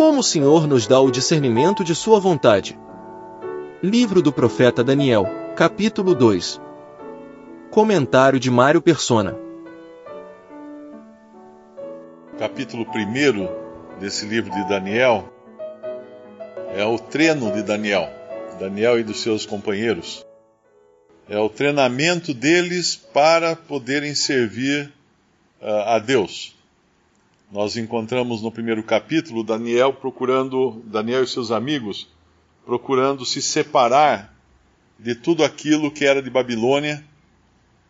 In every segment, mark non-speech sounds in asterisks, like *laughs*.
Como o Senhor nos dá o discernimento de Sua vontade? Livro do Profeta Daniel, capítulo 2 Comentário de Mário Persona Capítulo 1 desse livro de Daniel é o treino de Daniel, Daniel e dos seus companheiros. É o treinamento deles para poderem servir uh, a Deus. Nós encontramos no primeiro capítulo Daniel procurando, Daniel e seus amigos, procurando se separar de tudo aquilo que era de Babilônia.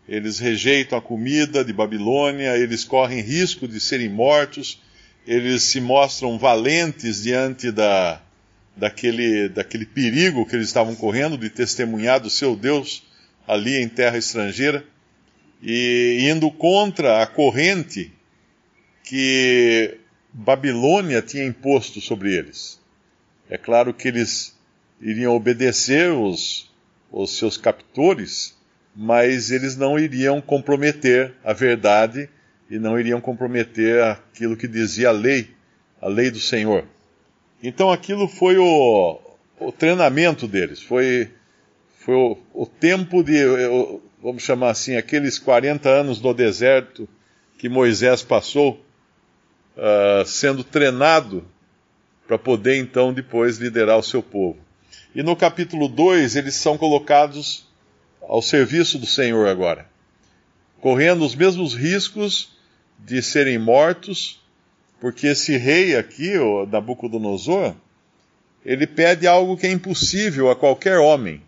Eles rejeitam a comida de Babilônia, eles correm risco de serem mortos, eles se mostram valentes diante da, daquele, daquele perigo que eles estavam correndo de testemunhar do seu Deus ali em terra estrangeira e indo contra a corrente que Babilônia tinha imposto sobre eles. É claro que eles iriam obedecer os, os seus captores, mas eles não iriam comprometer a verdade e não iriam comprometer aquilo que dizia a lei, a lei do Senhor. Então aquilo foi o, o treinamento deles, foi, foi o, o tempo de, vamos chamar assim, aqueles 40 anos no deserto que Moisés passou uh, sendo treinado para poder então depois liderar o seu povo. E no capítulo 2 eles são colocados ao serviço do Senhor agora, correndo os mesmos riscos de serem mortos, porque esse rei aqui, o Nabucodonosor, ele pede algo que é impossível a qualquer homem.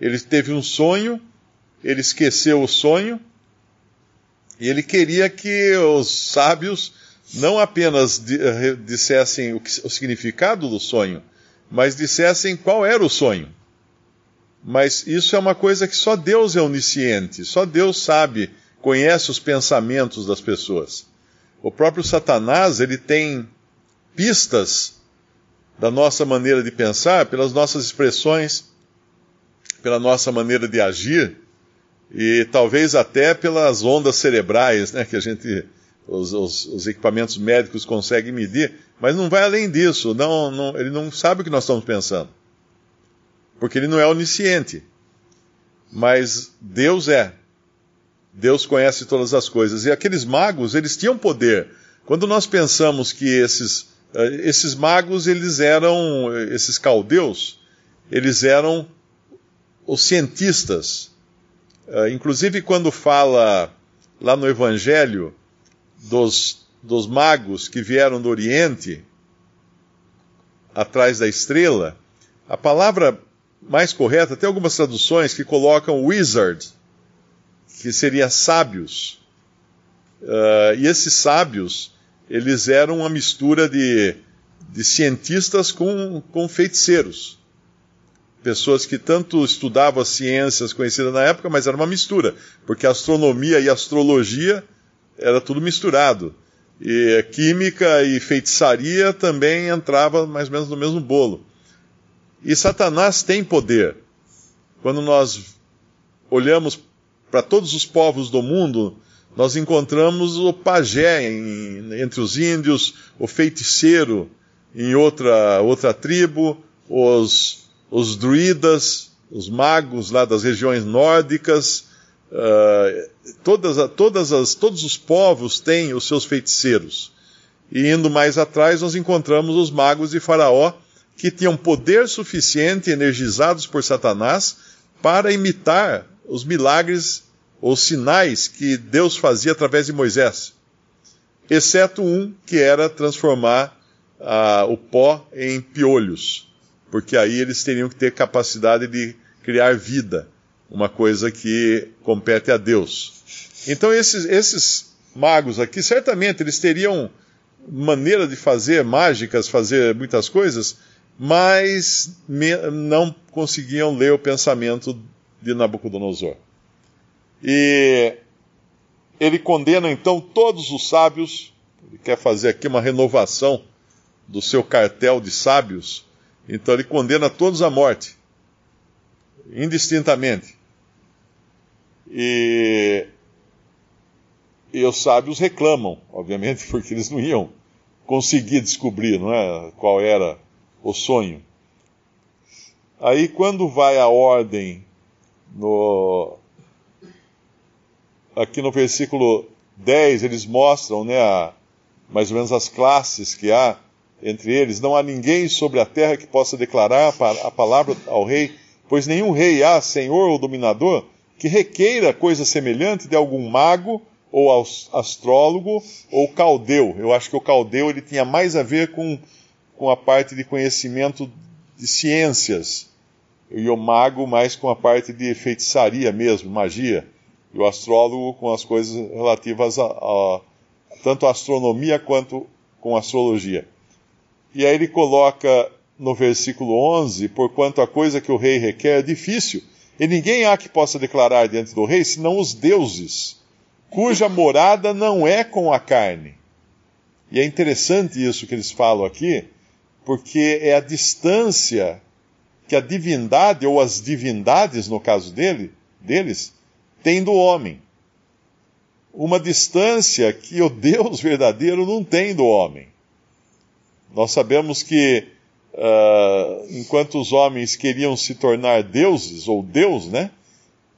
Ele teve um sonho, ele esqueceu o sonho, e ele queria que os sábios não apenas eh, dissessem o, que, o significado do sonho, mas dissessem qual era o sonho. Mas isso é uma coisa que só Deus é onisciente, só Deus sabe, conhece os pensamentos das pessoas. O próprio Satanás, ele tem pistas da nossa maneira de pensar, pelas nossas expressões, pela nossa maneira de agir, e talvez até pelas ondas cerebrais, né, que a gente os, os, os, equipamentos médicos conseguem medir, mas não vai além disso. Não, não, ele não sabe o que nós estamos pensando. Porque ele não é onisciente. Mas Deus é. Deus conhece todas as coisas. E aqueles magos, eles tinham poder. Quando nós pensamos que esses, eh, esses magos, eles eram, esses caldeus, eles eram os cientistas. Eh, inclusive, quando fala lá no Evangelho, dos, dos magos que vieram do Oriente, atrás da estrela, a palavra mais correta, tem algumas traduções que colocam wizard, que seria sábios. Uh, e esses sábios, eles eram uma mistura de, de cientistas com, com feiticeiros. Pessoas que tanto estudavam as ciências conhecidas na época, mas era uma mistura, porque a astronomia e a astrologia era tudo misturado. E química e feitiçaria também entrava mais ou menos no mesmo bolo. E Satanás tem poder. Quando nós olhamos para todos os povos do mundo, nós encontramos o pajé em, entre os índios, o feiticeiro em outra, outra tribo, os, os druidas, os magos lá das regiões nórdicas, Uh, todas, todas as, todos os povos têm os seus feiticeiros. E indo mais atrás, nós encontramos os magos de Faraó, que tinham poder suficiente, energizados por Satanás, para imitar os milagres ou sinais que Deus fazia através de Moisés. Exceto um, que era transformar uh, o pó em piolhos, porque aí eles teriam que ter capacidade de criar vida uma coisa que compete a Deus. Então esses, esses magos aqui, certamente eles teriam maneira de fazer mágicas, fazer muitas coisas, mas me, não conseguiam ler o pensamento de Nabucodonosor. E ele condena então todos os sábios, ele quer fazer aqui uma renovação do seu cartel de sábios, então ele condena todos à morte, indistintamente. E, e os sábios reclamam, obviamente, *laughs* porque eles não iam conseguir descobrir não é, qual era o sonho. Aí, quando vai a ordem, no, aqui no versículo 10, eles mostram né, a, mais ou menos as classes que há entre eles. Não há ninguém sobre a terra que possa declarar a palavra ao rei, pois nenhum rei há, senhor ou dominador, que requeira coisa semelhante de algum mago ou astrólogo ou caldeu. Eu acho que o caldeu ele tinha mais a ver com, com a parte de conhecimento de ciências e o mago mais com a parte de feitiçaria mesmo, magia, e o astrólogo com as coisas relativas a, a tanto a astronomia quanto com a astrologia. E aí ele coloca no versículo 11: Porquanto a coisa que o rei requer é difícil, e ninguém há que possa declarar diante do rei, senão os deuses, cuja morada não é com a carne. E é interessante isso que eles falam aqui, porque é a distância que a divindade, ou as divindades, no caso dele, deles, têm do homem. Uma distância que o Deus *laughs* verdadeiro não tem do homem. Nós sabemos que uh, enquanto os homens queriam se tornar deuses, ou Deus, né?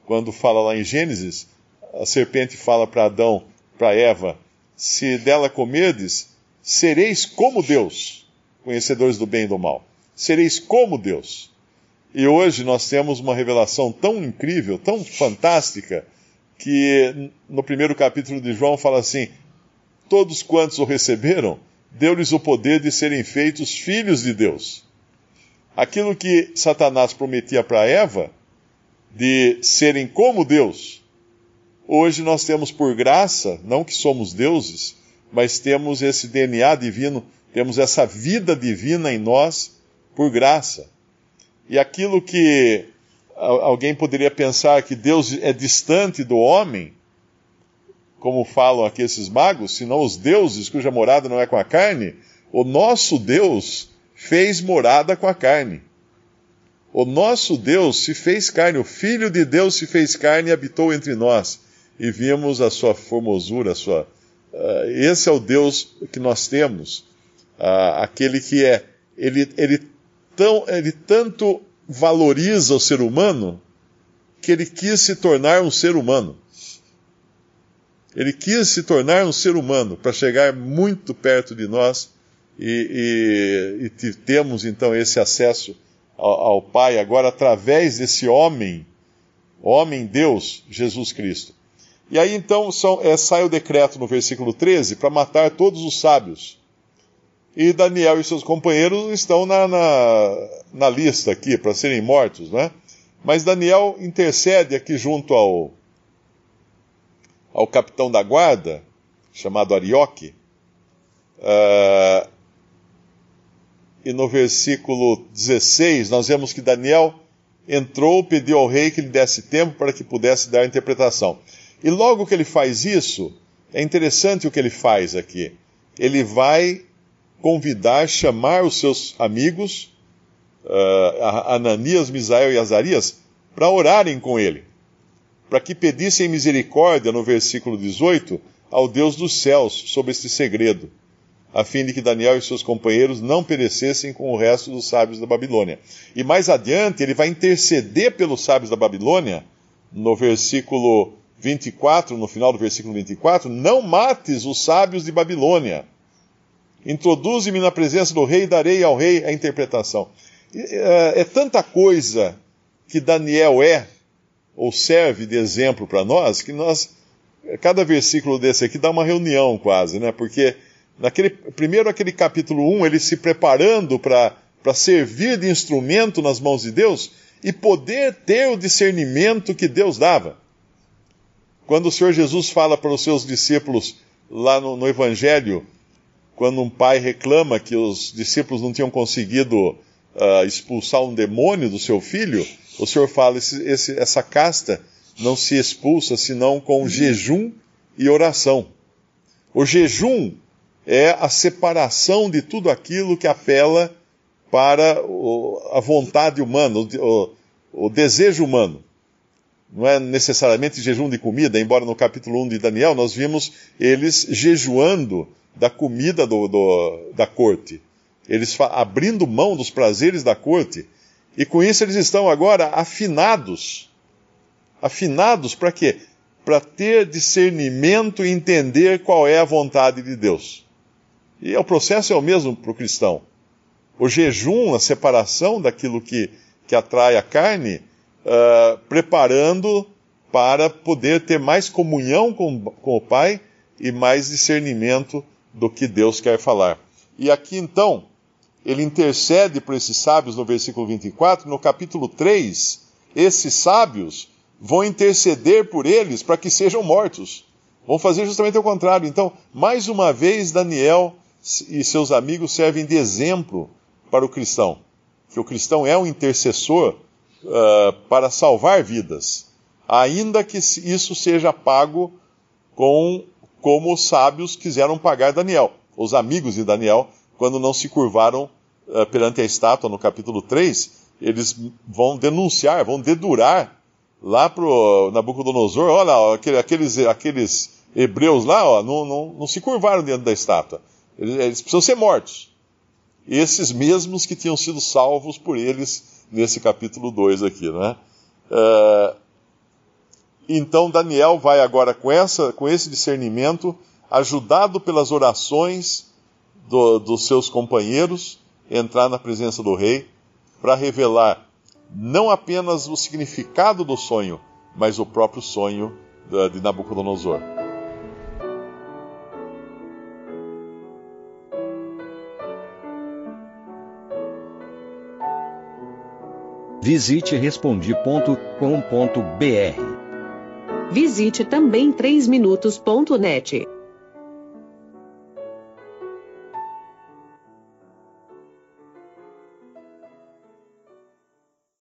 Quando fala lá em Gênesis, a serpente fala para Adão, para Eva: Se dela comerdes, sereis como Deus, conhecedores do bem e do mal. Sereis como Deus. E hoje nós temos uma revelação tão incrível, tão fantástica, que no primeiro capítulo de João fala assim: Todos quantos o receberam, deu-lhes o poder de serem feitos filhos de Deus. Aquilo que Satanás prometia para Eva, de serem como Deus, hoje nós temos por graça, não que somos deuses, mas temos esse DNA divino, temos essa vida divina em nós por graça. E aquilo que alguém poderia pensar que Deus é distante do homem, como falam aqui esses magos, senão os deuses cuja morada não é com a carne, o nosso Deus fez morada com a carne. O nosso Deus se fez carne, o Filho de Deus se fez carne e habitou entre nós. E vimos a sua formosura, a sua. Uh, esse é o Deus que nós temos, uh, aquele que é. Ele, ele tão, ele tanto valoriza o ser humano que ele quis se tornar um ser humano. Ele quis se tornar um ser humano para chegar muito perto de nós e, e, e temos então esse acesso ao, ao, Pai agora através desse homem, homem Deus, Jesus Cristo. E aí então são, é, sai o decreto no versículo 13 para matar todos os sábios e Daniel e seus companheiros estão na, na, na lista aqui para serem mortos, né? Mas Daniel intercede aqui junto ao, ao capitão da guarda, chamado Arioque, uh, e no versículo 16 nós vemos que Daniel entrou, pediu ao rei que lhe desse tempo para que pudesse dar a interpretação. E logo que ele faz isso, é interessante o que ele faz aqui. Ele vai convidar, chamar os seus amigos, uh, Ananias, Misael e Azarias, para orarem com ele, para que pedissem misericórdia, no versículo 18, ao Deus dos céus sobre este segredo, a fim de que Daniel e seus companheiros não perecessem com o resto dos sábios da Babilônia. E mais adiante, ele vai interceder pelos sábios da Babilônia, no versículo 24, no final do versículo 24, não mates os sábios de Babilônia Introduze-me na presença do rei e darei ao rei a interpretação. É, é tanta coisa que Daniel é, ou serve de exemplo para nós, que nós, cada versículo desse aqui dá uma reunião quase, né? Porque naquele, primeiro aquele capítulo 1, ele se preparando para servir de instrumento nas mãos de Deus e poder ter o discernimento que Deus dava. Quando o Senhor Jesus fala para os seus discípulos lá no, no Evangelho, quando um pai reclama que os discípulos não tinham conseguido uh, expulsar um demônio do seu filho, o Senhor fala: esse, esse, essa casta não se expulsa senão com jejum e oração. O jejum é a separação de tudo aquilo que apela para o, a vontade humana, o, o, desejo humano não é necessariamente jejum de comida, embora no capítulo 1 de Daniel nós vimos eles jejuando da comida do, do, da corte. Eles abrindo mão dos prazeres da corte. E com isso eles estão agora afinados. Afinados para quê? Para ter discernimento e entender qual é a vontade de Deus. E o processo é o mesmo para o cristão. O jejum, a separação daquilo que, que atrai a carne, uh, preparando para poder ter mais comunhão com, com o Pai e mais discernimento do que Deus quer falar. E aqui então, ele intercede por esses sábios no versículo 24, no capítulo 3, esses sábios vão interceder por eles para que sejam mortos. Vão fazer justamente o contrário. Então, mais uma vez, Daniel e seus amigos servem de exemplo para o cristão. Que o cristão é um intercessor uh, para salvar vidas, ainda que isso seja pago com como os sábios quiseram pagar Daniel, os amigos de Daniel, quando não se curvaram uh, perante a estátua no capítulo 3, eles vão denunciar, vão dedurar lá para o Nabucodonosor, olha, ó, aqueles, aqueles hebreus lá ó, não, não, não se curvaram diante da estátua. Eles, eles precisam ser mortos. Esses mesmos que tinham sido salvos por eles nesse capítulo 2 aqui, né? Uh, então Daniel vai agora com, essa, com esse discernimento, ajudado pelas orações do, dos seus companheiros, entrar na presença do rei para revelar não apenas o significado do sonho, mas o próprio sonho de Nabucodonosor. Visite respondi.com.br. Visite também 3minutos.net.